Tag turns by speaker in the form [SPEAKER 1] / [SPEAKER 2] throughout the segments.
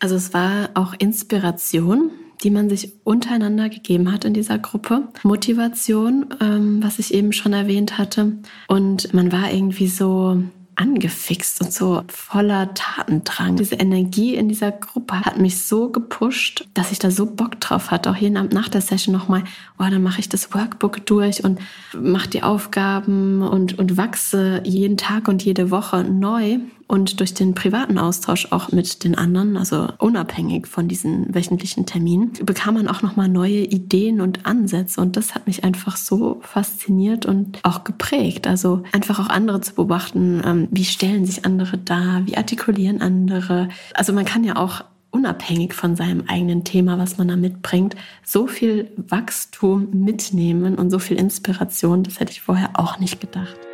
[SPEAKER 1] Also es war auch Inspiration, die man sich untereinander gegeben hat in dieser Gruppe. Motivation, ähm, was ich eben schon erwähnt hatte. Und man war irgendwie so angefixt und so voller Tatendrang. Diese Energie in dieser Gruppe hat mich so gepusht, dass ich da so Bock drauf hatte. Auch jeden Abend nach der Session nochmal, oh, dann mache ich das Workbook durch und mache die Aufgaben und, und wachse jeden Tag und jede Woche neu und durch den privaten Austausch auch mit den anderen, also unabhängig von diesen wöchentlichen Terminen, bekam man auch nochmal neue Ideen und Ansätze und das hat mich einfach so fasziniert und auch geprägt. Also einfach auch andere zu beobachten, ähm, wie stellen sich andere dar, wie artikulieren andere. Also man kann ja auch unabhängig von seinem eigenen Thema, was man da mitbringt, so viel Wachstum mitnehmen und so viel Inspiration, das hätte ich vorher auch nicht gedacht.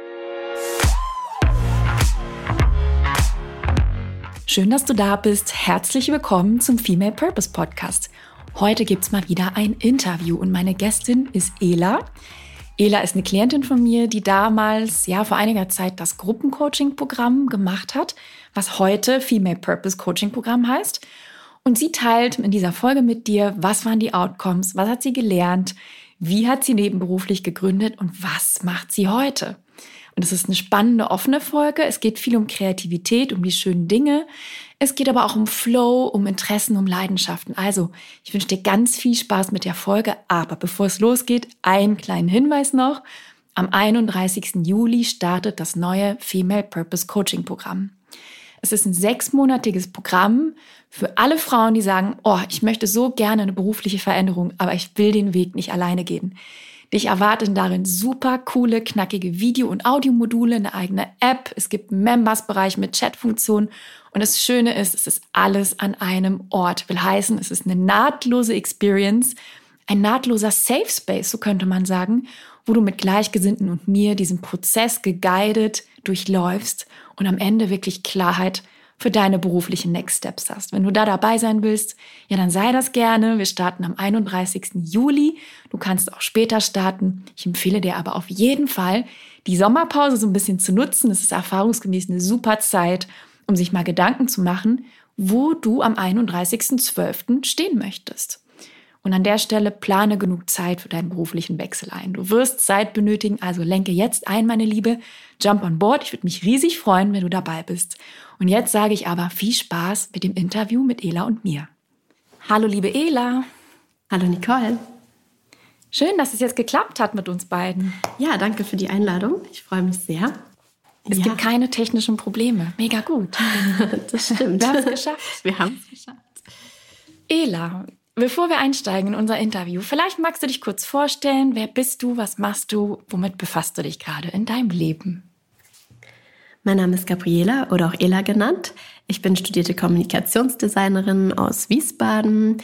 [SPEAKER 2] Schön, dass du da bist. Herzlich willkommen zum Female Purpose Podcast. Heute gibt es mal wieder ein Interview und meine Gästin ist Ela. Ela ist eine Klientin von mir, die damals, ja, vor einiger Zeit das Gruppencoaching-Programm gemacht hat, was heute Female Purpose Coaching-Programm heißt. Und sie teilt in dieser Folge mit dir, was waren die Outcomes, was hat sie gelernt, wie hat sie nebenberuflich gegründet und was macht sie heute. Und es ist eine spannende, offene Folge. Es geht viel um Kreativität, um die schönen Dinge. Es geht aber auch um Flow, um Interessen, um Leidenschaften. Also, ich wünsche dir ganz viel Spaß mit der Folge. Aber bevor es losgeht, einen kleinen Hinweis noch. Am 31. Juli startet das neue Female Purpose Coaching Programm. Es ist ein sechsmonatiges Programm für alle Frauen, die sagen, oh, ich möchte so gerne eine berufliche Veränderung, aber ich will den Weg nicht alleine gehen. Dich erwarten darin super coole, knackige Video- und Audiomodule, eine eigene App. Es gibt einen Members-Bereich mit Chatfunktion. Und das Schöne ist, es ist alles an einem Ort. Will heißen, es ist eine nahtlose Experience, ein nahtloser Safe Space, so könnte man sagen, wo du mit Gleichgesinnten und mir diesen Prozess geguidet durchläufst und am Ende wirklich Klarheit für deine beruflichen Next Steps hast. Wenn du da dabei sein willst, ja, dann sei das gerne. Wir starten am 31. Juli. Du kannst auch später starten. Ich empfehle dir aber auf jeden Fall, die Sommerpause so ein bisschen zu nutzen. Es ist erfahrungsgemäß eine super Zeit, um sich mal Gedanken zu machen, wo du am 31.12. stehen möchtest. Und an der Stelle plane genug Zeit für deinen beruflichen Wechsel ein. Du wirst Zeit benötigen, also lenke jetzt ein, meine Liebe. Jump on board. Ich würde mich riesig freuen, wenn du dabei bist. Und jetzt sage ich aber viel Spaß mit dem Interview mit Ela und mir. Hallo, liebe Ela.
[SPEAKER 1] Hallo, Nicole.
[SPEAKER 2] Schön, dass es jetzt geklappt hat mit uns beiden.
[SPEAKER 1] Ja, danke für die Einladung. Ich freue mich sehr.
[SPEAKER 2] Es ja. gibt keine technischen Probleme. Mega gut.
[SPEAKER 1] das stimmt.
[SPEAKER 2] Wir haben es geschafft.
[SPEAKER 1] Wir haben es geschafft.
[SPEAKER 2] Ela, Bevor wir einsteigen in unser Interview, vielleicht magst du dich kurz vorstellen. Wer bist du? Was machst du? Womit befasst du dich gerade in deinem Leben?
[SPEAKER 1] Mein Name ist Gabriela oder auch Ela genannt. Ich bin studierte Kommunikationsdesignerin aus Wiesbaden,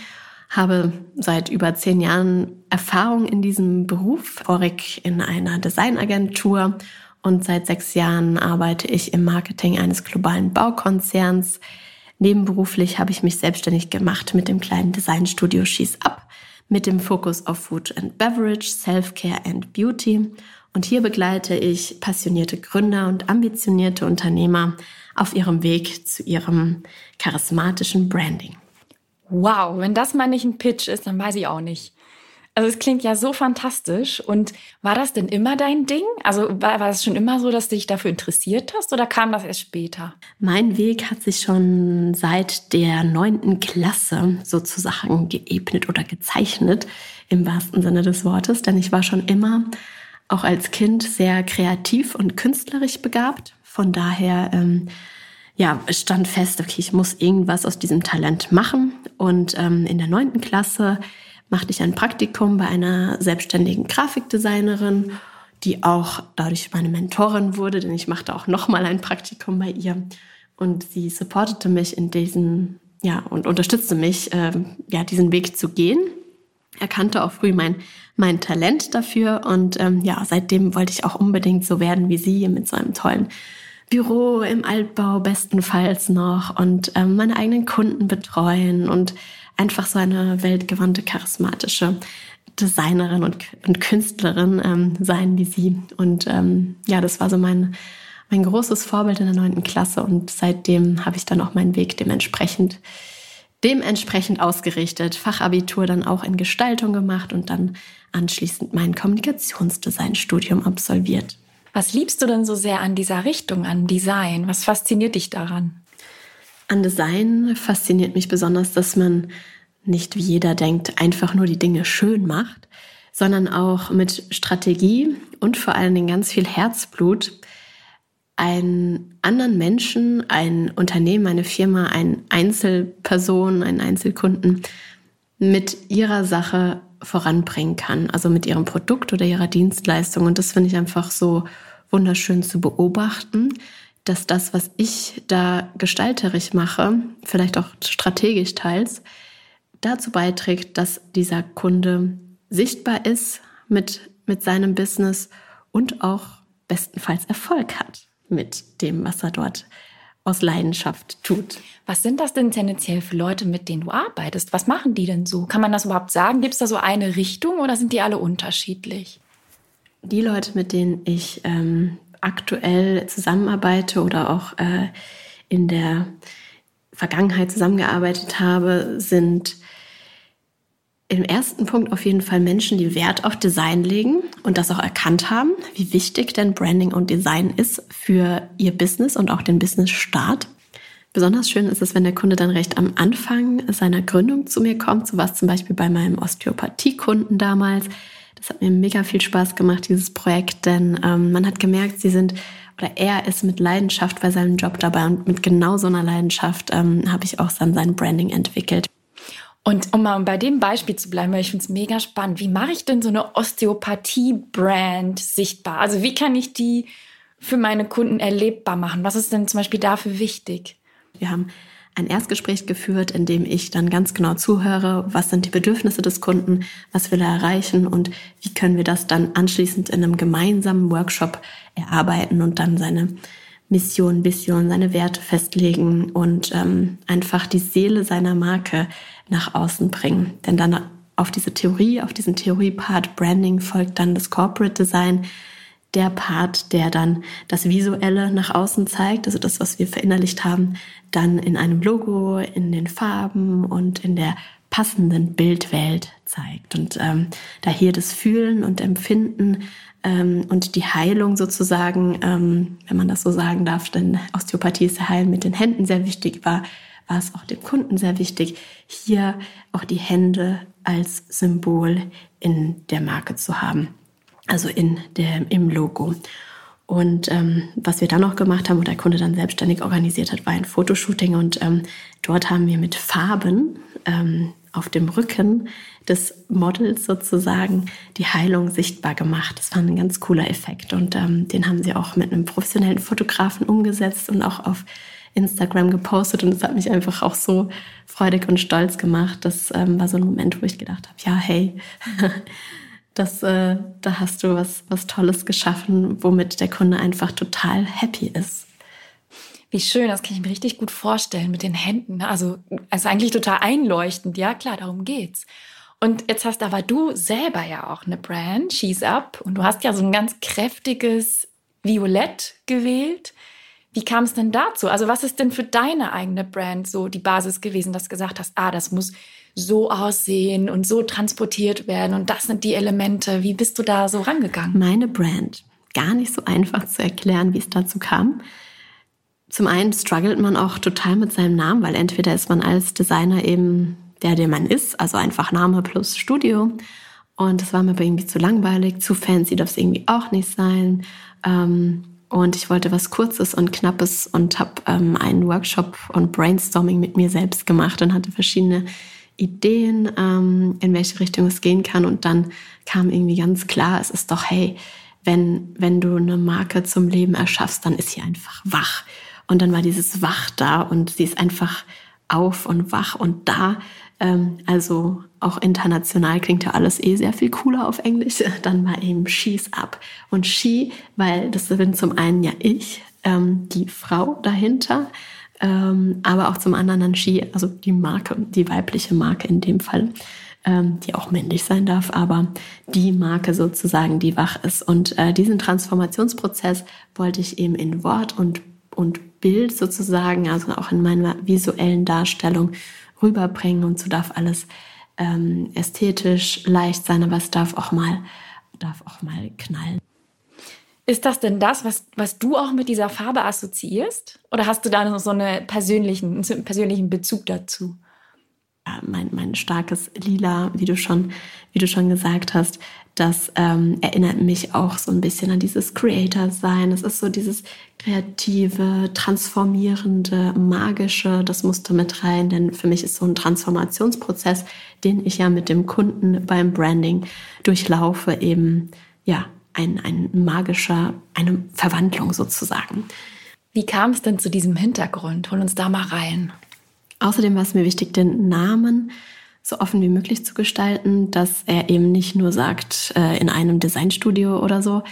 [SPEAKER 1] habe seit über zehn Jahren Erfahrung in diesem Beruf, vorig in einer Designagentur und seit sechs Jahren arbeite ich im Marketing eines globalen Baukonzerns Nebenberuflich habe ich mich selbstständig gemacht mit dem kleinen Designstudio Schieß Up mit dem Fokus auf Food and Beverage, Self-Care and Beauty. Und hier begleite ich passionierte Gründer und ambitionierte Unternehmer auf ihrem Weg zu ihrem charismatischen Branding.
[SPEAKER 2] Wow, wenn das mal nicht ein Pitch ist, dann weiß ich auch nicht. Also es klingt ja so fantastisch. Und war das denn immer dein Ding? Also war, war es schon immer so, dass du dich dafür interessiert hast oder kam das erst später?
[SPEAKER 1] Mein Weg hat sich schon seit der neunten Klasse sozusagen geebnet oder gezeichnet, im wahrsten Sinne des Wortes. Denn ich war schon immer auch als Kind sehr kreativ und künstlerisch begabt. Von daher ähm, ja, stand fest, okay, ich muss irgendwas aus diesem Talent machen. Und ähm, in der neunten Klasse machte ich ein Praktikum bei einer selbstständigen Grafikdesignerin, die auch dadurch meine Mentorin wurde, denn ich machte auch nochmal ein Praktikum bei ihr. Und sie supportete mich in diesen, ja, und unterstützte mich, äh, ja, diesen Weg zu gehen. Erkannte auch früh mein, mein Talent dafür und ähm, ja, seitdem wollte ich auch unbedingt so werden wie sie mit so einem tollen Büro im Altbau bestenfalls noch und ähm, meine eigenen Kunden betreuen und einfach so eine weltgewandte, charismatische Designerin und, und Künstlerin ähm, sein wie sie. Und ähm, ja, das war so mein, mein großes Vorbild in der neunten Klasse. Und seitdem habe ich dann auch meinen Weg dementsprechend dementsprechend ausgerichtet, Fachabitur dann auch in Gestaltung gemacht und dann anschließend mein Kommunikationsdesign-Studium absolviert.
[SPEAKER 2] Was liebst du denn so sehr an dieser Richtung, an Design? Was fasziniert dich daran?
[SPEAKER 1] An Design fasziniert mich besonders, dass man nicht wie jeder denkt, einfach nur die Dinge schön macht, sondern auch mit Strategie und vor allen Dingen ganz viel Herzblut einen anderen Menschen, ein Unternehmen, eine Firma, eine Einzelperson, einen Einzelkunden mit ihrer Sache voranbringen kann, also mit ihrem Produkt oder ihrer Dienstleistung. Und das finde ich einfach so wunderschön zu beobachten, dass das, was ich da gestalterisch mache, vielleicht auch strategisch teils, dazu beiträgt, dass dieser Kunde sichtbar ist mit, mit seinem Business und auch bestenfalls Erfolg hat mit dem, was er dort aus Leidenschaft tut.
[SPEAKER 2] Was sind das denn tendenziell für Leute, mit denen du arbeitest? Was machen die denn so? Kann man das überhaupt sagen? Gibt es da so eine Richtung oder sind die alle unterschiedlich?
[SPEAKER 1] Die Leute, mit denen ich ähm, aktuell zusammenarbeite oder auch äh, in der Vergangenheit zusammengearbeitet habe, sind im ersten Punkt auf jeden Fall Menschen, die Wert auf Design legen und das auch erkannt haben, wie wichtig denn Branding und Design ist für ihr Business und auch den Business-Start. Besonders schön ist es, wenn der Kunde dann recht am Anfang seiner Gründung zu mir kommt. So war es zum Beispiel bei meinem Osteopathiekunden damals. Das hat mir mega viel Spaß gemacht, dieses Projekt, denn ähm, man hat gemerkt, sie sind oder er ist mit Leidenschaft bei seinem Job dabei und mit genau so einer Leidenschaft ähm, habe ich auch dann sein Branding entwickelt.
[SPEAKER 2] Und um mal bei dem Beispiel zu bleiben, weil ich finde es mega spannend, wie mache ich denn so eine Osteopathie-Brand sichtbar? Also wie kann ich die für meine Kunden erlebbar machen? Was ist denn zum Beispiel dafür wichtig?
[SPEAKER 1] Wir haben ein Erstgespräch geführt, in dem ich dann ganz genau zuhöre, was sind die Bedürfnisse des Kunden, was will er erreichen und wie können wir das dann anschließend in einem gemeinsamen Workshop erarbeiten und dann seine Mission, Vision, seine Werte festlegen und ähm, einfach die Seele seiner Marke nach außen bringen. Denn dann auf diese Theorie, auf diesen Theorie-Part Branding folgt dann das Corporate Design, der Part, der dann das Visuelle nach außen zeigt, also das, was wir verinnerlicht haben, dann in einem Logo, in den Farben und in der passenden Bildwelt zeigt. Und ähm, da hier das Fühlen und Empfinden ähm, und die Heilung sozusagen, ähm, wenn man das so sagen darf, denn Osteopathie ist Heilen mit den Händen sehr wichtig war, war es auch dem Kunden sehr wichtig, hier auch die Hände als Symbol in der Marke zu haben, also in der, im Logo. Und ähm, was wir dann noch gemacht haben, wo der Kunde dann selbstständig organisiert hat, war ein Fotoshooting. Und ähm, dort haben wir mit Farben ähm, auf dem Rücken des Models sozusagen die Heilung sichtbar gemacht. Das war ein ganz cooler Effekt. Und ähm, den haben sie auch mit einem professionellen Fotografen umgesetzt und auch auf Instagram gepostet und es hat mich einfach auch so freudig und stolz gemacht. Das ähm, war so ein Moment, wo ich gedacht habe, ja, hey, das, äh, da hast du was, was Tolles geschaffen, womit der Kunde einfach total happy ist.
[SPEAKER 2] Wie schön, das kann ich mir richtig gut vorstellen mit den Händen. Ne? Also, also eigentlich total einleuchtend. Ja, klar, darum geht's. Und jetzt hast aber du selber ja auch eine Brand, She's Up, und du hast ja so ein ganz kräftiges Violett gewählt. Wie kam es denn dazu? Also was ist denn für deine eigene Brand so die Basis gewesen, dass du gesagt hast, ah, das muss so aussehen und so transportiert werden und das sind die Elemente. Wie bist du da so rangegangen?
[SPEAKER 1] Meine Brand. Gar nicht so einfach zu erklären, wie es dazu kam. Zum einen struggelt man auch total mit seinem Namen, weil entweder ist man als Designer eben der, der man ist, also einfach Name plus Studio. Und das war mir aber irgendwie zu langweilig, zu fancy darf es irgendwie auch nicht sein. Ähm, und ich wollte was Kurzes und Knappes und habe ähm, einen Workshop und Brainstorming mit mir selbst gemacht und hatte verschiedene Ideen, ähm, in welche Richtung es gehen kann. Und dann kam irgendwie ganz klar, es ist doch, hey, wenn, wenn du eine Marke zum Leben erschaffst, dann ist sie einfach wach. Und dann war dieses Wach da und sie ist einfach auf und wach und da. Ähm, also auch international klingt ja alles eh sehr viel cooler auf Englisch. Dann war eben She's Up. Und She, weil das bin zum einen ja ich, ähm, die Frau dahinter, ähm, aber auch zum anderen dann She, also die Marke, die weibliche Marke in dem Fall, ähm, die auch männlich sein darf, aber die Marke sozusagen, die wach ist. Und äh, diesen Transformationsprozess wollte ich eben in Wort und, und Bild sozusagen, also auch in meiner visuellen Darstellung rüberbringen und so darf alles ähm, ästhetisch leicht sein, aber es darf auch mal, darf auch mal knallen.
[SPEAKER 2] Ist das denn das, was, was du auch mit dieser Farbe assoziierst? Oder hast du da noch so eine persönlichen, einen persönlichen Bezug dazu?
[SPEAKER 1] Ja, mein, mein starkes Lila, wie du schon, wie du schon gesagt hast, das ähm, erinnert mich auch so ein bisschen an dieses Creator-Sein. Es ist so dieses kreative, transformierende, magische, das musste mit rein, denn für mich ist so ein Transformationsprozess, den ich ja mit dem Kunden beim Branding durchlaufe, eben, ja, ein, ein magischer, eine Verwandlung sozusagen.
[SPEAKER 2] Wie kam es denn zu diesem Hintergrund? Hol uns da mal rein.
[SPEAKER 1] Außerdem war es mir wichtig, den Namen so offen wie möglich zu gestalten, dass er eben nicht nur sagt, äh, in einem Designstudio oder so.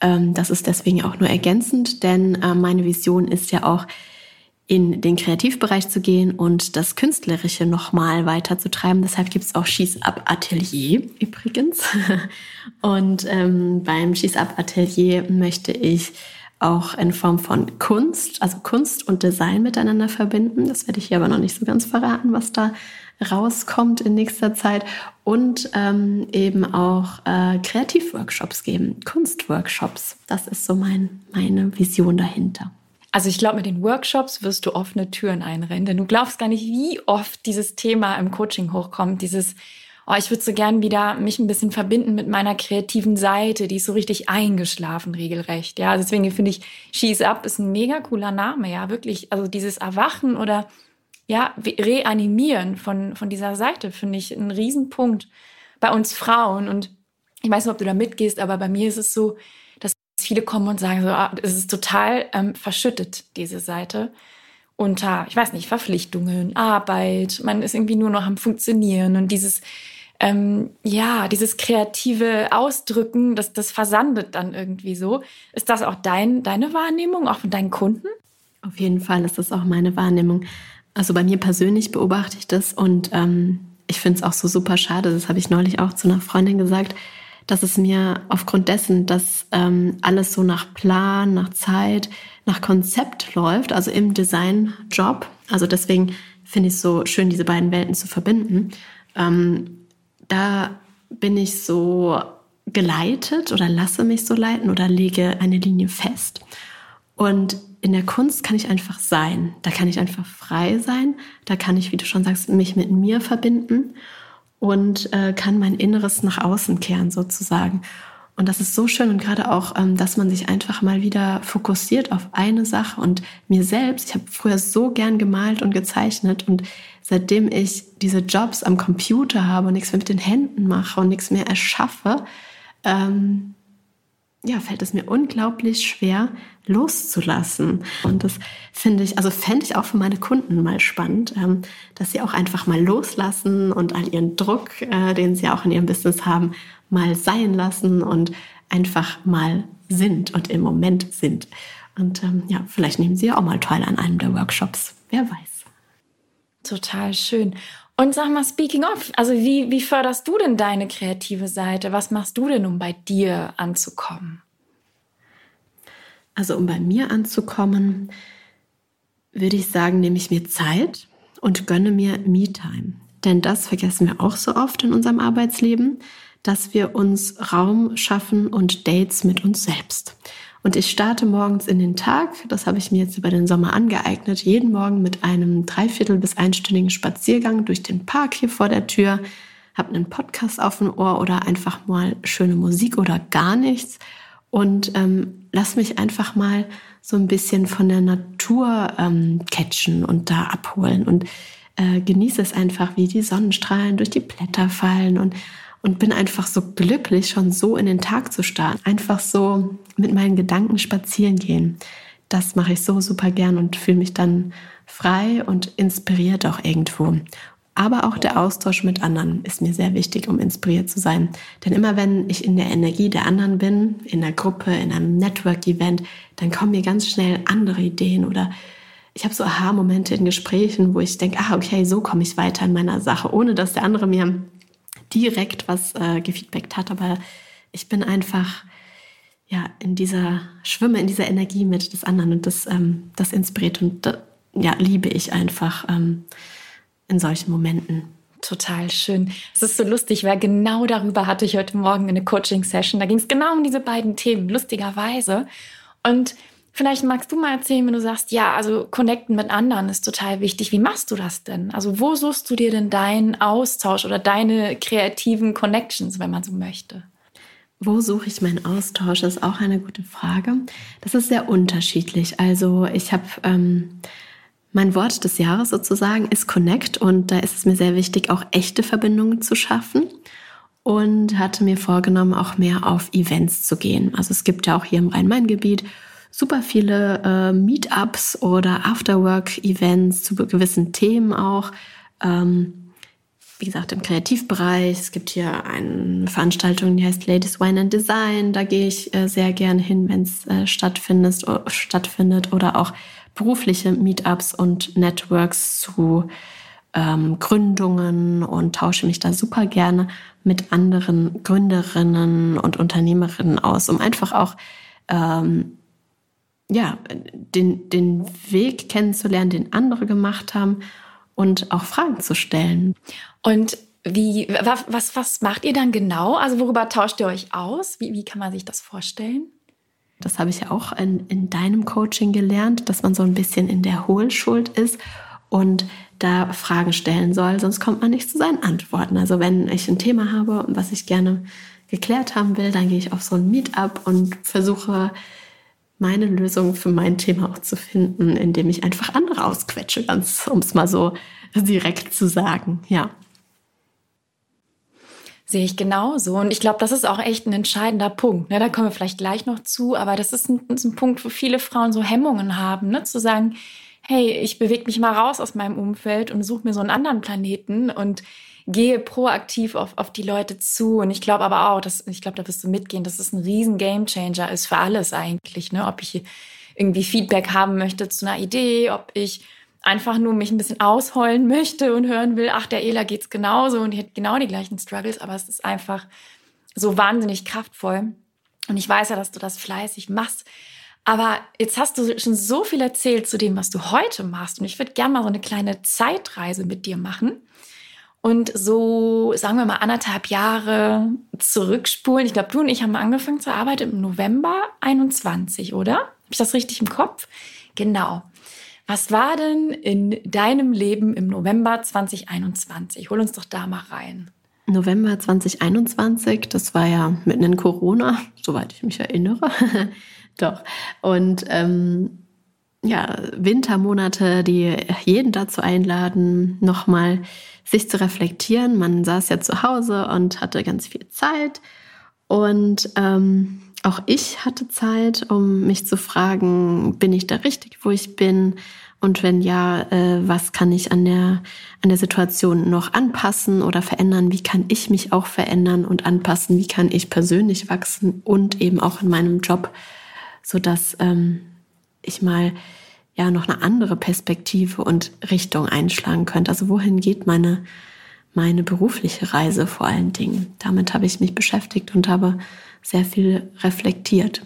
[SPEAKER 1] Ähm, das ist deswegen auch nur ergänzend, denn äh, meine Vision ist ja auch, in den Kreativbereich zu gehen und das Künstlerische nochmal weiterzutreiben. Deshalb gibt es auch Schieß-Up Atelier übrigens. Und ähm, beim Schieß-Up Atelier möchte ich auch in Form von Kunst, also Kunst und Design miteinander verbinden. Das werde ich hier aber noch nicht so ganz verraten, was da rauskommt in nächster Zeit. Und ähm, eben auch äh, Kreativworkshops geben, Kunstworkshops. Das ist so mein, meine Vision dahinter.
[SPEAKER 2] Also ich glaube, mit den Workshops wirst du offene Türen einrennen, denn du glaubst gar nicht, wie oft dieses Thema im Coaching hochkommt, dieses oh, ich würde so gern wieder mich ein bisschen verbinden mit meiner kreativen Seite, die ist so richtig eingeschlafen regelrecht. Ja, deswegen finde ich She's Up ist ein mega cooler Name, ja, wirklich, also dieses Erwachen oder ja, reanimieren von von dieser Seite finde ich ein Riesenpunkt bei uns Frauen und ich weiß nicht, ob du da mitgehst, aber bei mir ist es so, viele kommen und sagen so, ah, es ist total ähm, verschüttet, diese Seite. Unter, ich weiß nicht, Verpflichtungen, Arbeit, man ist irgendwie nur noch am Funktionieren und dieses, ähm, ja, dieses kreative Ausdrücken, das, das versandet dann irgendwie so. Ist das auch dein, deine Wahrnehmung, auch von deinen Kunden?
[SPEAKER 1] Auf jeden Fall ist das auch meine Wahrnehmung. Also bei mir persönlich beobachte ich das und ähm, ich finde es auch so super schade, das habe ich neulich auch zu einer Freundin gesagt, dass es mir aufgrund dessen, dass ähm, alles so nach Plan, nach Zeit, nach Konzept läuft, also im Designjob, also deswegen finde ich es so schön, diese beiden Welten zu verbinden, ähm, da bin ich so geleitet oder lasse mich so leiten oder lege eine Linie fest. Und in der Kunst kann ich einfach sein. Da kann ich einfach frei sein. Da kann ich, wie du schon sagst, mich mit mir verbinden und äh, kann mein Inneres nach außen kehren sozusagen. Und das ist so schön und gerade auch, ähm, dass man sich einfach mal wieder fokussiert auf eine Sache. Und mir selbst, ich habe früher so gern gemalt und gezeichnet und seitdem ich diese Jobs am Computer habe und nichts mehr mit den Händen mache und nichts mehr erschaffe, ähm, ja, fällt es mir unglaublich schwer loszulassen. Und das finde ich, also fände ich auch für meine Kunden mal spannend, ähm, dass sie auch einfach mal loslassen und all ihren Druck, äh, den sie auch in ihrem Business haben, mal sein lassen und einfach mal sind und im Moment sind. Und ähm, ja, vielleicht nehmen sie ja auch mal teil an einem der Workshops. Wer weiß.
[SPEAKER 2] Total schön. Und sag mal, speaking of, also wie, wie förderst du denn deine kreative Seite? Was machst du denn, um bei dir anzukommen?
[SPEAKER 1] Also um bei mir anzukommen, würde ich sagen, nehme ich mir Zeit und gönne mir Me-Time. Denn das vergessen wir auch so oft in unserem Arbeitsleben, dass wir uns Raum schaffen und Dates mit uns selbst. Und ich starte morgens in den Tag, das habe ich mir jetzt über den Sommer angeeignet, jeden Morgen mit einem dreiviertel bis einstündigen Spaziergang durch den Park hier vor der Tür, habe einen Podcast auf dem Ohr oder einfach mal schöne Musik oder gar nichts. Und ähm, lass mich einfach mal so ein bisschen von der Natur ähm, catchen und da abholen. Und äh, genieße es einfach, wie die Sonnenstrahlen durch die Blätter fallen und und bin einfach so glücklich, schon so in den Tag zu starten. Einfach so mit meinen Gedanken spazieren gehen. Das mache ich so super gern und fühle mich dann frei und inspiriert auch irgendwo. Aber auch der Austausch mit anderen ist mir sehr wichtig, um inspiriert zu sein. Denn immer wenn ich in der Energie der anderen bin, in der Gruppe, in einem Network-Event, dann kommen mir ganz schnell andere Ideen oder ich habe so Aha-Momente in Gesprächen, wo ich denke, ah, okay, so komme ich weiter in meiner Sache, ohne dass der andere mir direkt was äh, gefeedbackt hat, aber ich bin einfach ja in dieser schwimme in dieser Energie mit des anderen und das ähm, das inspiriert und da, ja liebe ich einfach ähm, in solchen Momenten.
[SPEAKER 2] Total schön. Es ist so lustig, weil genau darüber hatte ich heute Morgen eine Coaching-Session. Da ging es genau um diese beiden Themen, lustigerweise. Und vielleicht magst du mal erzählen, wenn du sagst, ja, also connecten mit anderen ist total wichtig. Wie machst du das denn? Also wo suchst du dir denn deinen Austausch oder deine kreativen Connections, wenn man so möchte?
[SPEAKER 1] Wo suche ich meinen Austausch? Das ist auch eine gute Frage. Das ist sehr unterschiedlich. Also ich habe ähm, mein Wort des Jahres sozusagen ist Connect und da ist es mir sehr wichtig, auch echte Verbindungen zu schaffen und hatte mir vorgenommen, auch mehr auf Events zu gehen. Also es gibt ja auch hier im Rhein-Main-Gebiet super viele äh, Meetups oder Afterwork-Events zu gewissen Themen auch. Ähm, wie gesagt, im Kreativbereich. Es gibt hier eine Veranstaltung, die heißt Ladies Wine and Design. Da gehe ich äh, sehr gerne hin, wenn es äh, stattfindet, stattfindet. Oder auch berufliche Meetups und Networks zu ähm, Gründungen und tausche mich da super gerne mit anderen Gründerinnen und Unternehmerinnen aus, um einfach auch ähm, ja, den, den Weg kennenzulernen, den andere gemacht haben und auch Fragen zu stellen.
[SPEAKER 2] Und wie, was, was macht ihr dann genau? Also worüber tauscht ihr euch aus? Wie, wie kann man sich das vorstellen?
[SPEAKER 1] Das habe ich ja auch in, in deinem Coaching gelernt, dass man so ein bisschen in der Hohlschuld ist und da Fragen stellen soll, sonst kommt man nicht zu seinen Antworten. Also wenn ich ein Thema habe, was ich gerne geklärt haben will, dann gehe ich auf so ein Meetup und versuche meine Lösung für mein Thema auch zu finden, indem ich einfach andere ausquetsche, ganz um es mal so direkt zu sagen. Ja.
[SPEAKER 2] Sehe ich genauso. Und ich glaube, das ist auch echt ein entscheidender Punkt. Ne? Da kommen wir vielleicht gleich noch zu, aber das ist ein, ist ein Punkt, wo viele Frauen so Hemmungen haben, ne? zu sagen, hey, ich bewege mich mal raus aus meinem Umfeld und suche mir so einen anderen Planeten und gehe proaktiv auf, auf die Leute zu. Und ich glaube aber auch, dass, ich glaube, da wirst du mitgehen, dass es ein riesen Gamechanger ist für alles eigentlich. Ne? Ob ich irgendwie Feedback haben möchte zu einer Idee, ob ich einfach nur mich ein bisschen ausheulen möchte und hören will, ach, der Ela geht's genauso und die hat genau die gleichen Struggles, aber es ist einfach so wahnsinnig kraftvoll. Und ich weiß ja, dass du das fleißig machst. Aber jetzt hast du schon so viel erzählt zu dem, was du heute machst. Und ich würde gerne mal so eine kleine Zeitreise mit dir machen. Und so, sagen wir mal, anderthalb Jahre zurückspulen. Ich glaube, du und ich haben angefangen zu arbeiten im November 21, oder? Habe ich das richtig im Kopf? Genau. Was war denn in deinem Leben im November 2021? Hol uns doch da mal rein.
[SPEAKER 1] November 2021, das war ja mitten in Corona, soweit ich mich erinnere. doch. Und ähm, ja, Wintermonate, die jeden dazu einladen, nochmal sich zu reflektieren. Man saß ja zu Hause und hatte ganz viel Zeit. Und ähm, auch ich hatte Zeit, um mich zu fragen, bin ich da richtig, wo ich bin? Und wenn ja, äh, was kann ich an der, an der Situation noch anpassen oder verändern? Wie kann ich mich auch verändern und anpassen? Wie kann ich persönlich wachsen und eben auch in meinem Job, sodass ähm, ich mal ja noch eine andere Perspektive und Richtung einschlagen könnte? Also wohin geht meine, meine berufliche Reise vor allen Dingen? Damit habe ich mich beschäftigt und habe sehr viel reflektiert.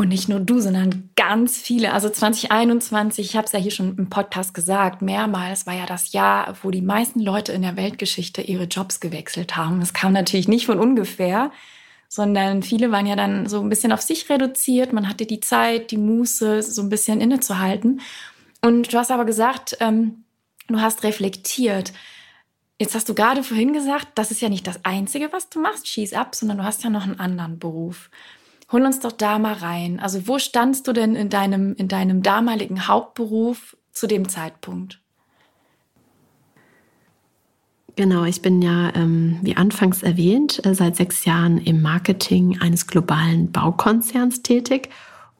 [SPEAKER 2] Und nicht nur du, sondern ganz viele. Also 2021, ich habe es ja hier schon im Podcast gesagt, mehrmals war ja das Jahr, wo die meisten Leute in der Weltgeschichte ihre Jobs gewechselt haben. Das kam natürlich nicht von ungefähr, sondern viele waren ja dann so ein bisschen auf sich reduziert. Man hatte die Zeit, die Muße, so ein bisschen innezuhalten. Und du hast aber gesagt, ähm, du hast reflektiert. Jetzt hast du gerade vorhin gesagt, das ist ja nicht das Einzige, was du machst, Schieß ab, sondern du hast ja noch einen anderen Beruf. Hol uns doch da mal rein. Also wo standst du denn in deinem, in deinem damaligen Hauptberuf zu dem Zeitpunkt?
[SPEAKER 1] Genau, ich bin ja, ähm, wie anfangs erwähnt, äh, seit sechs Jahren im Marketing eines globalen Baukonzerns tätig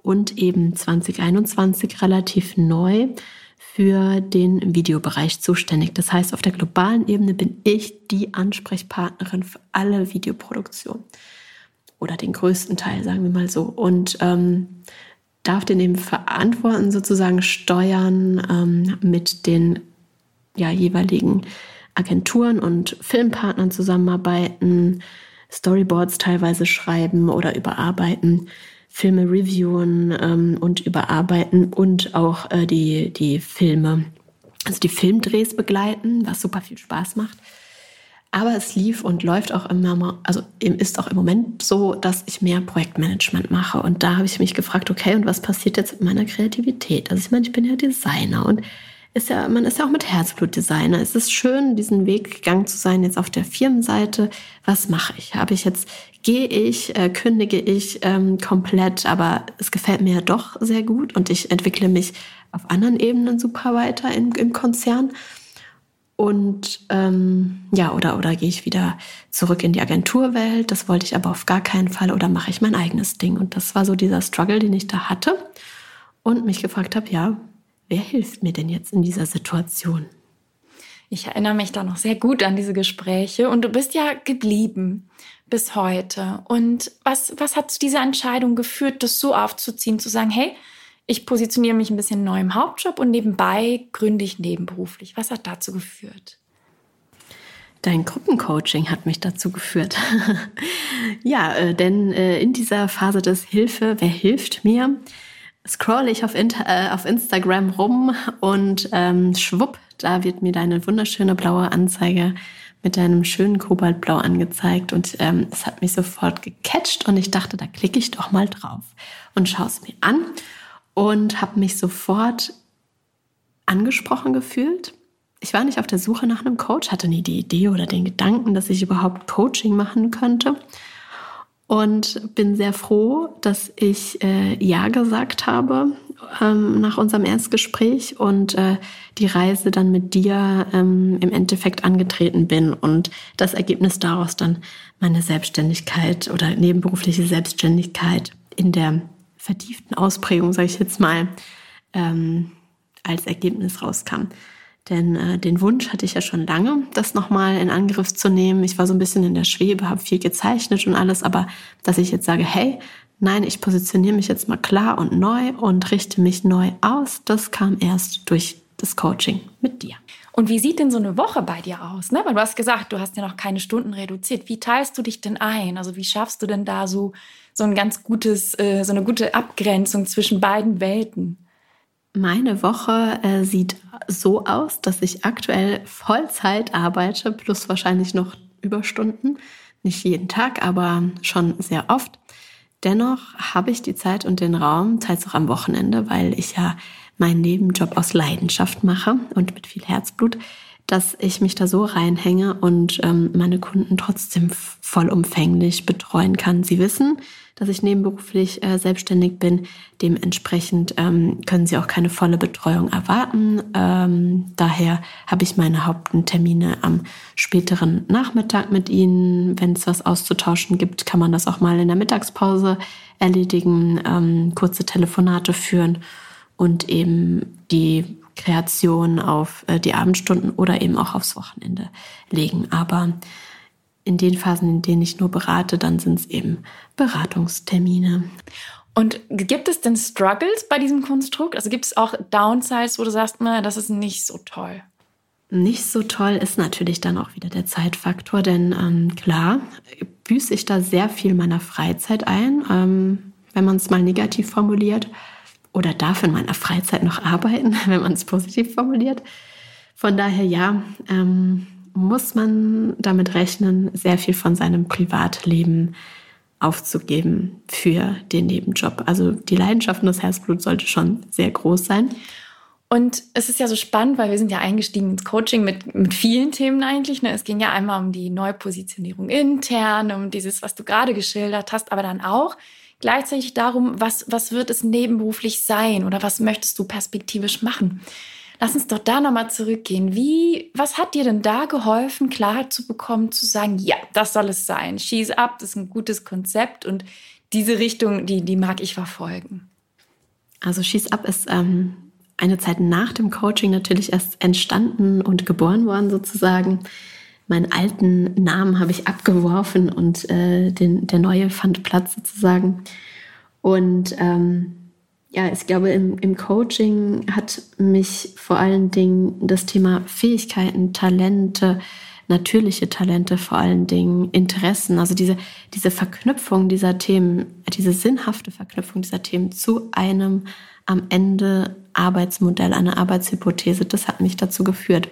[SPEAKER 1] und eben 2021 relativ neu für den Videobereich zuständig. Das heißt, auf der globalen Ebene bin ich die Ansprechpartnerin für alle Videoproduktionen oder den größten Teil, sagen wir mal so. Und ähm, darf den eben verantworten, sozusagen steuern ähm, mit den ja, jeweiligen Agenturen und Filmpartnern zusammenarbeiten, Storyboards teilweise schreiben oder überarbeiten Filme reviewen ähm, und überarbeiten und auch äh, die, die Filme also die Filmdrehs begleiten, was super viel Spaß macht. Aber es lief und läuft auch immer, also ist auch im Moment so, dass ich mehr Projektmanagement mache. Und da habe ich mich gefragt, okay, und was passiert jetzt mit meiner Kreativität? Also ich meine, ich bin ja Designer und ist ja, man ist ja auch mit Herzblut Designer. Es ist schön, diesen Weg gegangen zu sein, jetzt auf der Firmenseite. Was mache ich? Habe ich jetzt, gehe ich, äh, kündige ich ähm, komplett, aber es gefällt mir ja doch sehr gut und ich entwickle mich auf anderen Ebenen super weiter im, im Konzern. Und ähm, ja, oder, oder gehe ich wieder zurück in die Agenturwelt? Das wollte ich aber auf gar keinen Fall. Oder mache ich mein eigenes Ding? Und das war so dieser Struggle, den ich da hatte. Und mich gefragt habe, ja, wer hilft mir denn jetzt in dieser Situation?
[SPEAKER 2] Ich erinnere mich da noch sehr gut an diese Gespräche. Und du bist ja geblieben bis heute. Und was, was hat zu dieser Entscheidung geführt, das so aufzuziehen, zu sagen, hey, ich positioniere mich ein bisschen neu im Hauptjob und nebenbei gründe ich nebenberuflich. Was hat dazu geführt?
[SPEAKER 1] Dein Gruppencoaching hat mich dazu geführt. ja, äh, denn äh, in dieser Phase des Hilfe, wer hilft mir, scrolle ich auf, Inter äh, auf Instagram rum und ähm, schwupp, da wird mir deine wunderschöne blaue Anzeige mit deinem schönen Kobaltblau angezeigt und ähm, es hat mich sofort gecatcht und ich dachte, da klicke ich doch mal drauf und schaue es mir an und habe mich sofort angesprochen gefühlt. Ich war nicht auf der Suche nach einem Coach, hatte nie die Idee oder den Gedanken, dass ich überhaupt Coaching machen könnte. Und bin sehr froh, dass ich äh, Ja gesagt habe ähm, nach unserem Erstgespräch und äh, die Reise dann mit dir ähm, im Endeffekt angetreten bin und das Ergebnis daraus dann meine Selbstständigkeit oder nebenberufliche Selbstständigkeit in der vertieften Ausprägung, sage ich jetzt mal, ähm, als Ergebnis rauskam. Denn äh, den Wunsch hatte ich ja schon lange, das nochmal in Angriff zu nehmen. Ich war so ein bisschen in der Schwebe, habe viel gezeichnet und alles, aber dass ich jetzt sage, hey, nein, ich positioniere mich jetzt mal klar und neu und richte mich neu aus, das kam erst durch das Coaching mit dir.
[SPEAKER 2] Und wie sieht denn so eine Woche bei dir aus? Ne? Weil du hast gesagt, du hast ja noch keine Stunden reduziert. Wie teilst du dich denn ein? Also wie schaffst du denn da so so ein ganz gutes, äh, so eine gute Abgrenzung zwischen beiden Welten?
[SPEAKER 1] Meine Woche äh, sieht so aus, dass ich aktuell Vollzeit arbeite, plus wahrscheinlich noch Überstunden. Nicht jeden Tag, aber schon sehr oft. Dennoch habe ich die Zeit und den Raum, teils auch am Wochenende, weil ich ja meinen Nebenjob aus Leidenschaft mache und mit viel Herzblut, dass ich mich da so reinhänge und ähm, meine Kunden trotzdem vollumfänglich betreuen kann. Sie wissen, dass ich nebenberuflich äh, selbstständig bin. Dementsprechend ähm, können sie auch keine volle Betreuung erwarten. Ähm, daher habe ich meine Haupttermine am späteren Nachmittag mit ihnen. Wenn es was auszutauschen gibt, kann man das auch mal in der Mittagspause erledigen, ähm, kurze Telefonate führen und eben die Kreation auf äh, die Abendstunden oder eben auch aufs Wochenende legen. Aber in den Phasen, in denen ich nur berate, dann sind es eben Beratungstermine.
[SPEAKER 2] Und gibt es denn Struggles bei diesem Konstrukt? Also gibt es auch Downsides, wo du sagst, na, das ist nicht so toll?
[SPEAKER 1] Nicht so toll ist natürlich dann auch wieder der Zeitfaktor, denn ähm, klar büße ich da sehr viel meiner Freizeit ein, ähm, wenn man es mal negativ formuliert, oder darf in meiner Freizeit noch arbeiten, wenn man es positiv formuliert. Von daher ja, ähm, muss man damit rechnen, sehr viel von seinem Privatleben aufzugeben für den Nebenjob. Also die Leidenschaft und das Herzblut sollte schon sehr groß sein.
[SPEAKER 2] Und es ist ja so spannend, weil wir sind ja eingestiegen ins Coaching mit, mit vielen Themen eigentlich. Ne? Es ging ja einmal um die Neupositionierung intern, um dieses, was du gerade geschildert hast, aber dann auch gleichzeitig darum, was, was wird es nebenberuflich sein oder was möchtest du perspektivisch machen. Lass uns doch da nochmal zurückgehen. Wie, was hat dir denn da geholfen, Klarheit zu bekommen, zu sagen, ja, das soll es sein. She's up, das ist ein gutes Konzept und diese Richtung, die, die mag ich verfolgen.
[SPEAKER 1] Also She's Up ist ähm, eine Zeit nach dem Coaching natürlich erst entstanden und geboren worden sozusagen. Meinen alten Namen habe ich abgeworfen und äh, den, der neue fand Platz sozusagen. Und ähm, ja, ich glaube, im, im Coaching hat mich vor allen Dingen das Thema Fähigkeiten, Talente, natürliche Talente vor allen Dingen, Interessen, also diese, diese Verknüpfung dieser Themen, diese sinnhafte Verknüpfung dieser Themen zu einem am Ende Arbeitsmodell, eine Arbeitshypothese. Das hat mich dazu geführt.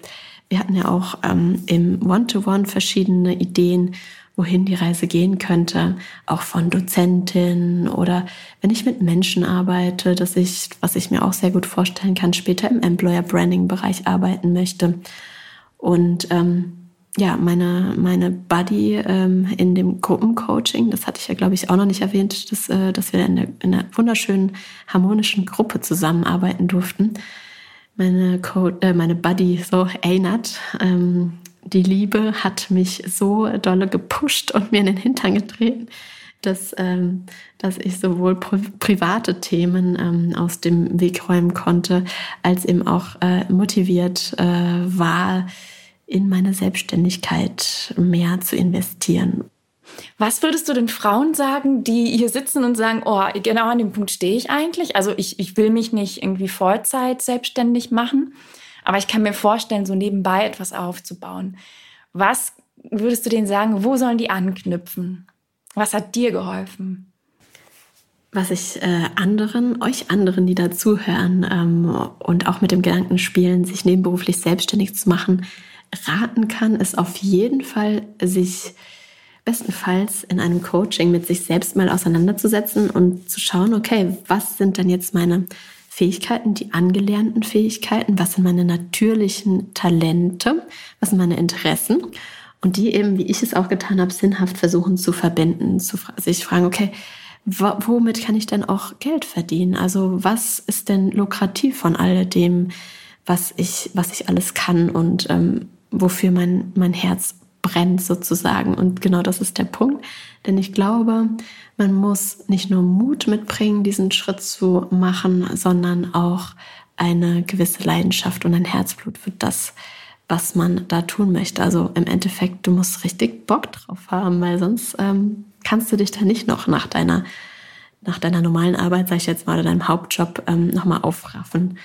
[SPEAKER 1] Wir hatten ja auch ähm, im One-to-One -One verschiedene Ideen, wohin die Reise gehen könnte, auch von Dozentin oder wenn ich mit Menschen arbeite, dass ich, was ich mir auch sehr gut vorstellen kann, später im Employer Branding Bereich arbeiten möchte. Und ähm, ja, meine, meine Buddy ähm, in dem Gruppencoaching, das hatte ich ja, glaube ich, auch noch nicht erwähnt, dass, äh, dass wir in, der, in einer wunderschönen, harmonischen Gruppe zusammenarbeiten durften. Meine, Co äh, meine Buddy, so Einat, ähm, die Liebe hat mich so dolle gepusht und mir in den Hintern getreten, dass, ähm, dass ich sowohl pri private Themen ähm, aus dem Weg räumen konnte, als eben auch äh, motiviert äh, war, in meine Selbstständigkeit mehr zu investieren.
[SPEAKER 2] Was würdest du den Frauen sagen, die hier sitzen und sagen, oh, genau an dem Punkt stehe ich eigentlich? Also ich, ich will mich nicht irgendwie Vollzeit selbstständig machen, aber ich kann mir vorstellen, so nebenbei etwas aufzubauen. Was würdest du denen sagen, wo sollen die anknüpfen? Was hat dir geholfen?
[SPEAKER 1] Was ich äh, anderen, euch anderen, die dazuhören ähm, und auch mit dem Gedanken spielen, sich nebenberuflich selbstständig zu machen, raten kann, ist auf jeden Fall, sich bestenfalls in einem Coaching mit sich selbst mal auseinanderzusetzen und zu schauen, okay, was sind denn jetzt meine Fähigkeiten, die angelernten Fähigkeiten, was sind meine natürlichen Talente, was sind meine Interessen? Und die eben, wie ich es auch getan habe, sinnhaft versuchen zu verbinden, zu sich fragen, okay, womit kann ich denn auch Geld verdienen? Also was ist denn lukrativ von all dem, was ich, was ich alles kann und ähm, wofür mein, mein Herz brennt sozusagen. Und genau das ist der Punkt. Denn ich glaube, man muss nicht nur Mut mitbringen, diesen Schritt zu machen, sondern auch eine gewisse Leidenschaft und ein Herzblut für das, was man da tun möchte. Also im Endeffekt, du musst richtig Bock drauf haben, weil sonst ähm, kannst du dich da nicht noch nach deiner, nach deiner normalen Arbeit, sag ich jetzt mal, oder deinem Hauptjob ähm, nochmal aufraffen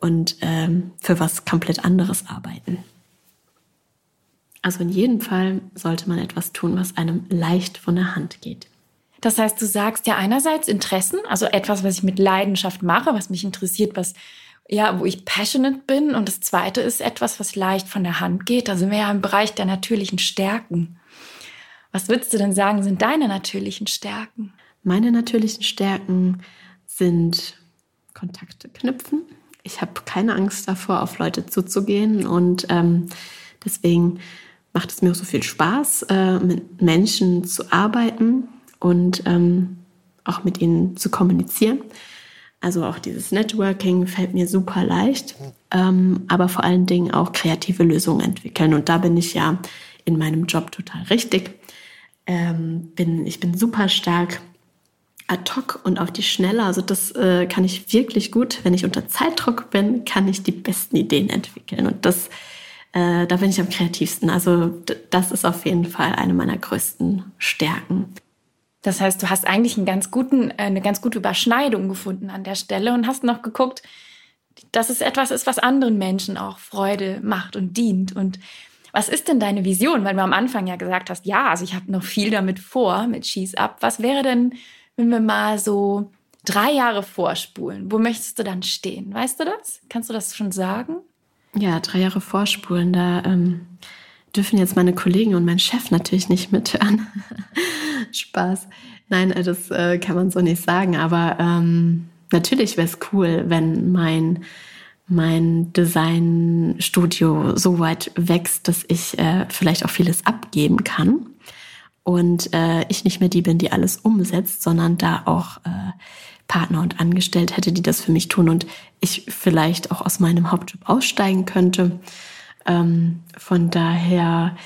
[SPEAKER 1] und ähm, für was komplett anderes arbeiten. Also in jedem Fall sollte man etwas tun, was einem leicht von der Hand geht.
[SPEAKER 2] Das heißt, du sagst ja einerseits Interessen, also etwas, was ich mit Leidenschaft mache, was mich interessiert, was ja, wo ich passionate bin. Und das zweite ist etwas, was leicht von der Hand geht. Da sind wir ja im Bereich der natürlichen Stärken. Was würdest du denn sagen, sind deine natürlichen Stärken?
[SPEAKER 1] Meine natürlichen Stärken sind Kontakte knüpfen. Ich habe keine Angst davor, auf Leute zuzugehen und ähm, deswegen macht es mir auch so viel Spaß, äh, mit Menschen zu arbeiten und ähm, auch mit ihnen zu kommunizieren. Also auch dieses Networking fällt mir super leicht, ähm, aber vor allen Dingen auch kreative Lösungen entwickeln. Und da bin ich ja in meinem Job total richtig. Ähm, bin, ich bin super stark ad hoc und auf die Schnelle. Also das äh, kann ich wirklich gut. Wenn ich unter Zeitdruck bin, kann ich die besten Ideen entwickeln. Und das äh, da bin ich am kreativsten. Also das ist auf jeden Fall eine meiner größten Stärken.
[SPEAKER 2] Das heißt, du hast eigentlich einen ganz guten, äh, eine ganz gute Überschneidung gefunden an der Stelle und hast noch geguckt, dass es etwas ist, was anderen Menschen auch Freude macht und dient. Und was ist denn deine Vision? Weil du am Anfang ja gesagt hast, ja, also ich habe noch viel damit vor, mit Schieß ab. Was wäre denn, wenn wir mal so drei Jahre vorspulen? Wo möchtest du dann stehen? Weißt du das? Kannst du das schon sagen?
[SPEAKER 1] Ja, drei Jahre vorspulen, da ähm, dürfen jetzt meine Kollegen und mein Chef natürlich nicht mithören. Spaß. Nein, äh, das äh, kann man so nicht sagen, aber ähm, natürlich wäre es cool, wenn mein, mein Designstudio so weit wächst, dass ich äh, vielleicht auch vieles abgeben kann und äh, ich nicht mehr die bin, die alles umsetzt, sondern da auch äh, Partner und Angestellte hätte, die das für mich tun und ich vielleicht auch aus meinem Hauptjob aussteigen könnte. Ähm, von daher,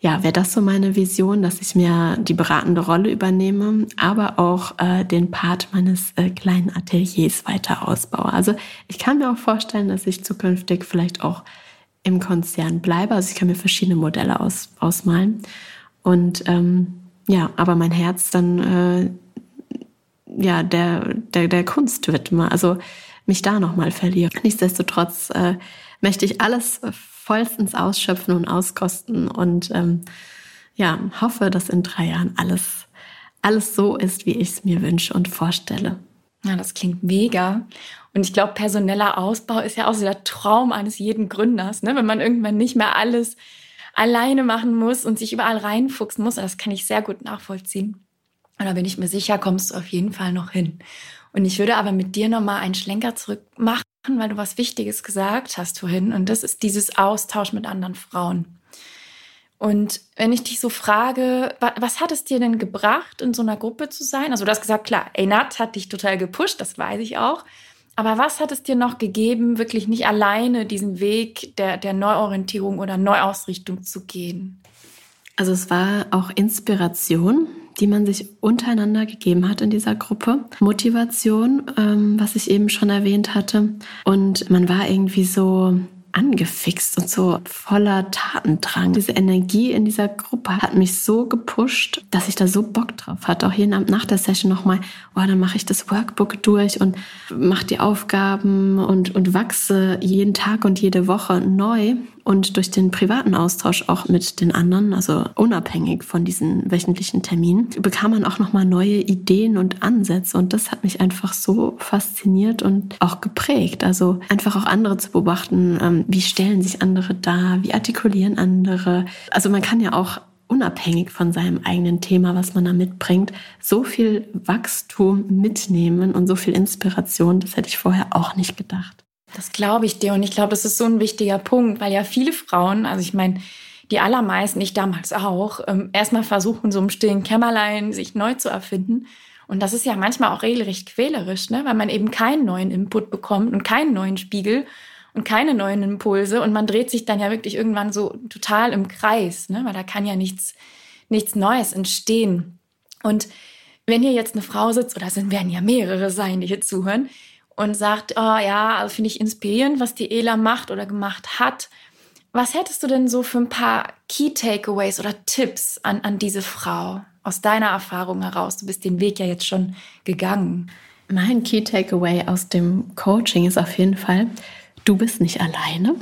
[SPEAKER 1] ja, wäre das so meine Vision, dass ich mir die beratende Rolle übernehme, aber auch äh, den Part meines äh, kleinen Ateliers weiter ausbaue. Also ich kann mir auch vorstellen, dass ich zukünftig vielleicht auch im Konzern bleibe. Also ich kann mir verschiedene Modelle aus, ausmalen. Und ähm, ja, aber mein Herz dann äh, ja, der, der, der Kunst widme, also mich da nochmal verliere. Nichtsdestotrotz äh, möchte ich alles vollstens ausschöpfen und auskosten und ähm, ja, hoffe, dass in drei Jahren alles, alles so ist, wie ich es mir wünsche und vorstelle.
[SPEAKER 2] Ja, das klingt mega. Und ich glaube, personeller Ausbau ist ja auch so der Traum eines jeden Gründers, ne? wenn man irgendwann nicht mehr alles alleine machen muss und sich überall reinfuchsen muss. Das kann ich sehr gut nachvollziehen. Und da bin ich mir sicher, kommst du auf jeden Fall noch hin. Und ich würde aber mit dir nochmal einen Schlenker zurück machen, weil du was Wichtiges gesagt hast vorhin. Und das ist dieses Austausch mit anderen Frauen. Und wenn ich dich so frage, was hat es dir denn gebracht, in so einer Gruppe zu sein? Also du hast gesagt, klar, Einat hat dich total gepusht, das weiß ich auch. Aber was hat es dir noch gegeben, wirklich nicht alleine diesen Weg der, der Neuorientierung oder Neuausrichtung zu gehen?
[SPEAKER 1] Also es war auch Inspiration, die man sich untereinander gegeben hat in dieser Gruppe. Motivation, ähm, was ich eben schon erwähnt hatte. Und man war irgendwie so angefixt und so voller Tatendrang. Diese Energie in dieser Gruppe hat mich so gepusht, dass ich da so Bock drauf hatte. Auch jeden Abend nach der Session nochmal, oh, dann mache ich das Workbook durch und mache die Aufgaben und, und wachse jeden Tag und jede Woche neu und durch den privaten Austausch auch mit den anderen, also unabhängig von diesen wöchentlichen Terminen, bekam man auch nochmal neue Ideen und Ansätze und das hat mich einfach so fasziniert und auch geprägt. Also einfach auch andere zu beobachten, ähm, wie stellen sich andere dar, wie artikulieren andere. Also man kann ja auch unabhängig von seinem eigenen Thema, was man da mitbringt, so viel Wachstum mitnehmen und so viel Inspiration, das hätte ich vorher auch nicht gedacht.
[SPEAKER 2] Das glaube ich dir und ich glaube, das ist so ein wichtiger Punkt, weil ja viele Frauen, also ich meine, die allermeisten, ich damals auch, ähm, erstmal versuchen, so im stillen Kämmerlein sich neu zu erfinden. Und das ist ja manchmal auch regelrecht quälerisch, ne? weil man eben keinen neuen Input bekommt und keinen neuen Spiegel und keine neuen Impulse. Und man dreht sich dann ja wirklich irgendwann so total im Kreis, ne? weil da kann ja nichts, nichts Neues entstehen. Und wenn hier jetzt eine Frau sitzt, oder es werden ja mehrere sein, die hier zuhören, und sagt, oh ja, also finde ich inspirierend, was die Ela macht oder gemacht hat. Was hättest du denn so für ein paar Key Takeaways oder Tipps an, an diese Frau aus deiner Erfahrung heraus? Du bist den Weg ja jetzt schon gegangen.
[SPEAKER 1] Mein Key Takeaway aus dem Coaching ist auf jeden Fall, du bist nicht alleine.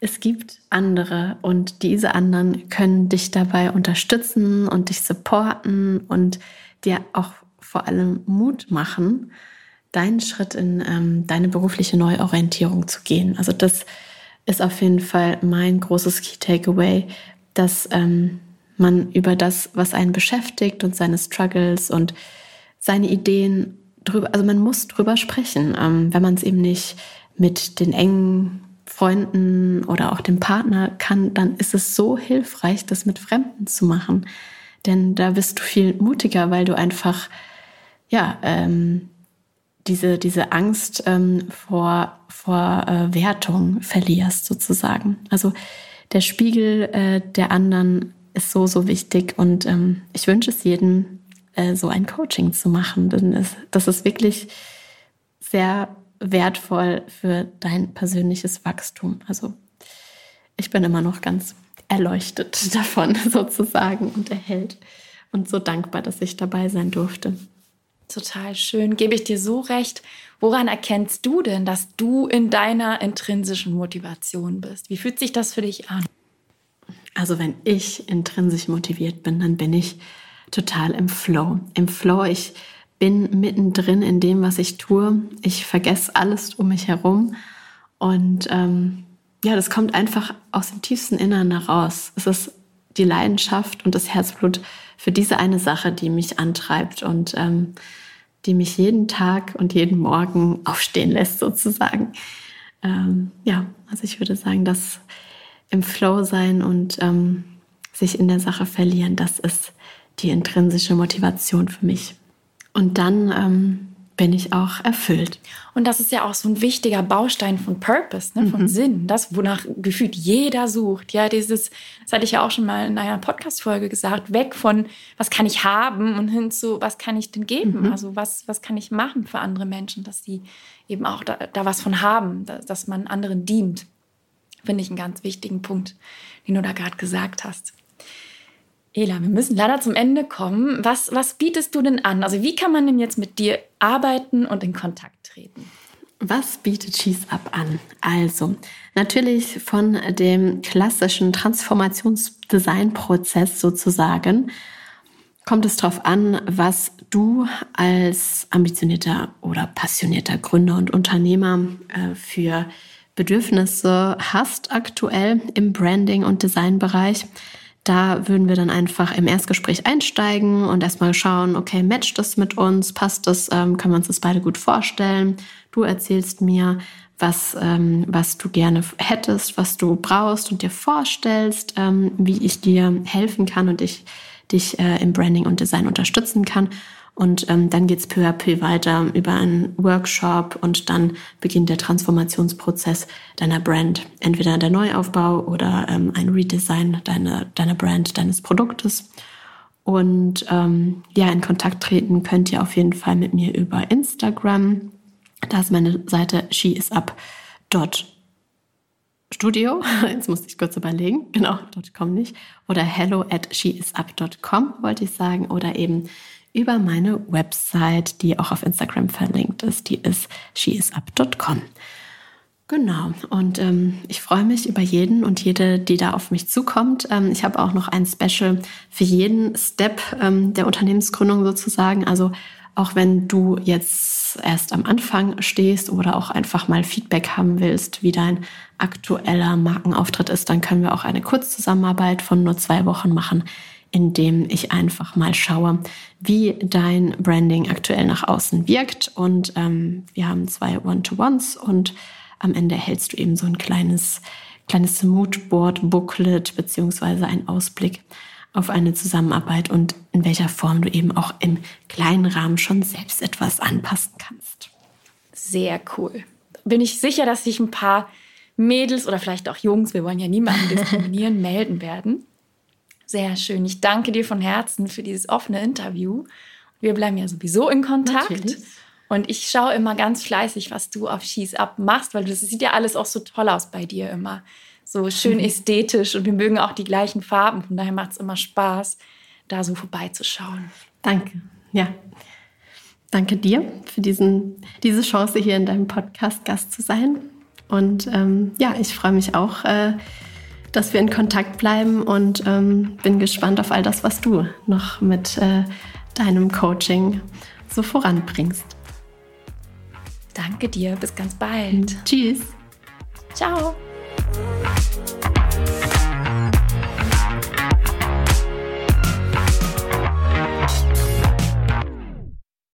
[SPEAKER 1] Es gibt andere und diese anderen können dich dabei unterstützen und dich supporten und dir auch vor allem Mut machen deinen Schritt in ähm, deine berufliche Neuorientierung zu gehen. Also das ist auf jeden Fall mein großes Key Takeaway, dass ähm, man über das, was einen beschäftigt und seine Struggles und seine Ideen drüber, also man muss drüber sprechen. Ähm, wenn man es eben nicht mit den engen Freunden oder auch dem Partner kann, dann ist es so hilfreich, das mit Fremden zu machen. Denn da bist du viel mutiger, weil du einfach, ja, ähm, diese, diese Angst ähm, vor, vor äh, Wertung verlierst sozusagen. Also der Spiegel äh, der anderen ist so, so wichtig und ähm, ich wünsche es jedem, äh, so ein Coaching zu machen, denn es, das ist wirklich sehr wertvoll für dein persönliches Wachstum. Also ich bin immer noch ganz erleuchtet davon sozusagen und erhält und so dankbar, dass ich dabei sein durfte.
[SPEAKER 2] Total schön. Gebe ich dir so recht. Woran erkennst du denn, dass du in deiner intrinsischen Motivation bist? Wie fühlt sich das für dich an?
[SPEAKER 1] Also wenn ich intrinsisch motiviert bin, dann bin ich total im Flow. Im Flow, ich bin mittendrin in dem, was ich tue. Ich vergesse alles um mich herum. Und ähm, ja, das kommt einfach aus dem tiefsten Innern heraus. Es ist die Leidenschaft und das Herzblut für diese eine Sache, die mich antreibt und ähm, die mich jeden Tag und jeden Morgen aufstehen lässt, sozusagen. Ähm, ja, also ich würde sagen, dass im Flow sein und ähm, sich in der Sache verlieren, das ist die intrinsische Motivation für mich. Und dann ähm, bin ich auch erfüllt.
[SPEAKER 2] Und das ist ja auch so ein wichtiger Baustein von Purpose, ne, von mhm. Sinn, das, wonach gefühlt jeder sucht. Ja, dieses, das hatte ich ja auch schon mal in einer Podcast-Folge gesagt, weg von, was kann ich haben und hin zu, was kann ich denn geben? Mhm. Also, was, was kann ich machen für andere Menschen, dass sie eben auch da, da was von haben, dass, dass man anderen dient. Finde ich einen ganz wichtigen Punkt, den du da gerade gesagt hast. Ela, wir müssen leider zum Ende kommen. Was, was bietest du denn an? Also wie kann man denn jetzt mit dir arbeiten und in Kontakt treten?
[SPEAKER 1] Was bietet Cheese Up an? Also, natürlich von dem klassischen Transformationsdesignprozess sozusagen. kommt es darauf an, was du als ambitionierter oder passionierter Gründer und Unternehmer äh, für Bedürfnisse hast aktuell im Branding- und Designbereich. Da würden wir dann einfach im Erstgespräch einsteigen und erstmal schauen, okay, matcht das mit uns, passt das, ähm, können wir uns das beide gut vorstellen. Du erzählst mir, was, ähm, was du gerne hättest, was du brauchst und dir vorstellst, ähm, wie ich dir helfen kann und ich dich äh, im Branding und Design unterstützen kann. Und ähm, dann geht's peu à peu weiter über einen Workshop und dann beginnt der Transformationsprozess deiner Brand. Entweder der Neuaufbau oder ähm, ein Redesign deiner, deiner Brand, deines Produktes. Und ähm, ja, in Kontakt treten könnt ihr auf jeden Fall mit mir über Instagram. Da ist meine Seite sheisup.studio. Jetzt musste ich kurz überlegen. Genau, .com nicht. Oder hello at sheisup.com wollte ich sagen. Oder eben über meine Website, die auch auf Instagram verlinkt ist. Die ist sheisup.com. Genau. Und ähm, ich freue mich über jeden und jede, die da auf mich zukommt. Ähm, ich habe auch noch ein Special für jeden Step ähm, der Unternehmensgründung sozusagen. Also auch wenn du jetzt erst am Anfang stehst oder auch einfach mal Feedback haben willst, wie dein aktueller Markenauftritt ist, dann können wir auch eine Kurzzusammenarbeit von nur zwei Wochen machen, indem ich einfach mal schaue, wie dein Branding aktuell nach außen wirkt. Und ähm, wir haben zwei One-to-Ones und am Ende erhältst du eben so ein kleines, kleines Moodboard-Booklet beziehungsweise einen Ausblick auf eine Zusammenarbeit und in welcher Form du eben auch im kleinen Rahmen schon selbst etwas anpassen kannst.
[SPEAKER 2] Sehr cool. Bin ich sicher, dass sich ein paar Mädels oder vielleicht auch Jungs, wir wollen ja niemanden diskriminieren, melden werden. Sehr schön. Ich danke dir von Herzen für dieses offene Interview. Wir bleiben ja sowieso in Kontakt. Natürlich. Und ich schaue immer ganz fleißig, was du auf Schieß ab machst, weil das sieht ja alles auch so toll aus bei dir immer so schön mhm. ästhetisch und wir mögen auch die gleichen Farben. Von daher macht es immer Spaß, da so vorbeizuschauen.
[SPEAKER 1] Danke. Ja. Danke dir für diesen, diese Chance, hier in deinem Podcast Gast zu sein. Und ähm, ja, ich freue mich auch, äh, dass wir in Kontakt bleiben und ähm, bin gespannt auf all das, was du noch mit äh, deinem Coaching so voranbringst.
[SPEAKER 2] Danke dir, bis ganz bald.
[SPEAKER 1] Tschüss.
[SPEAKER 2] Ciao.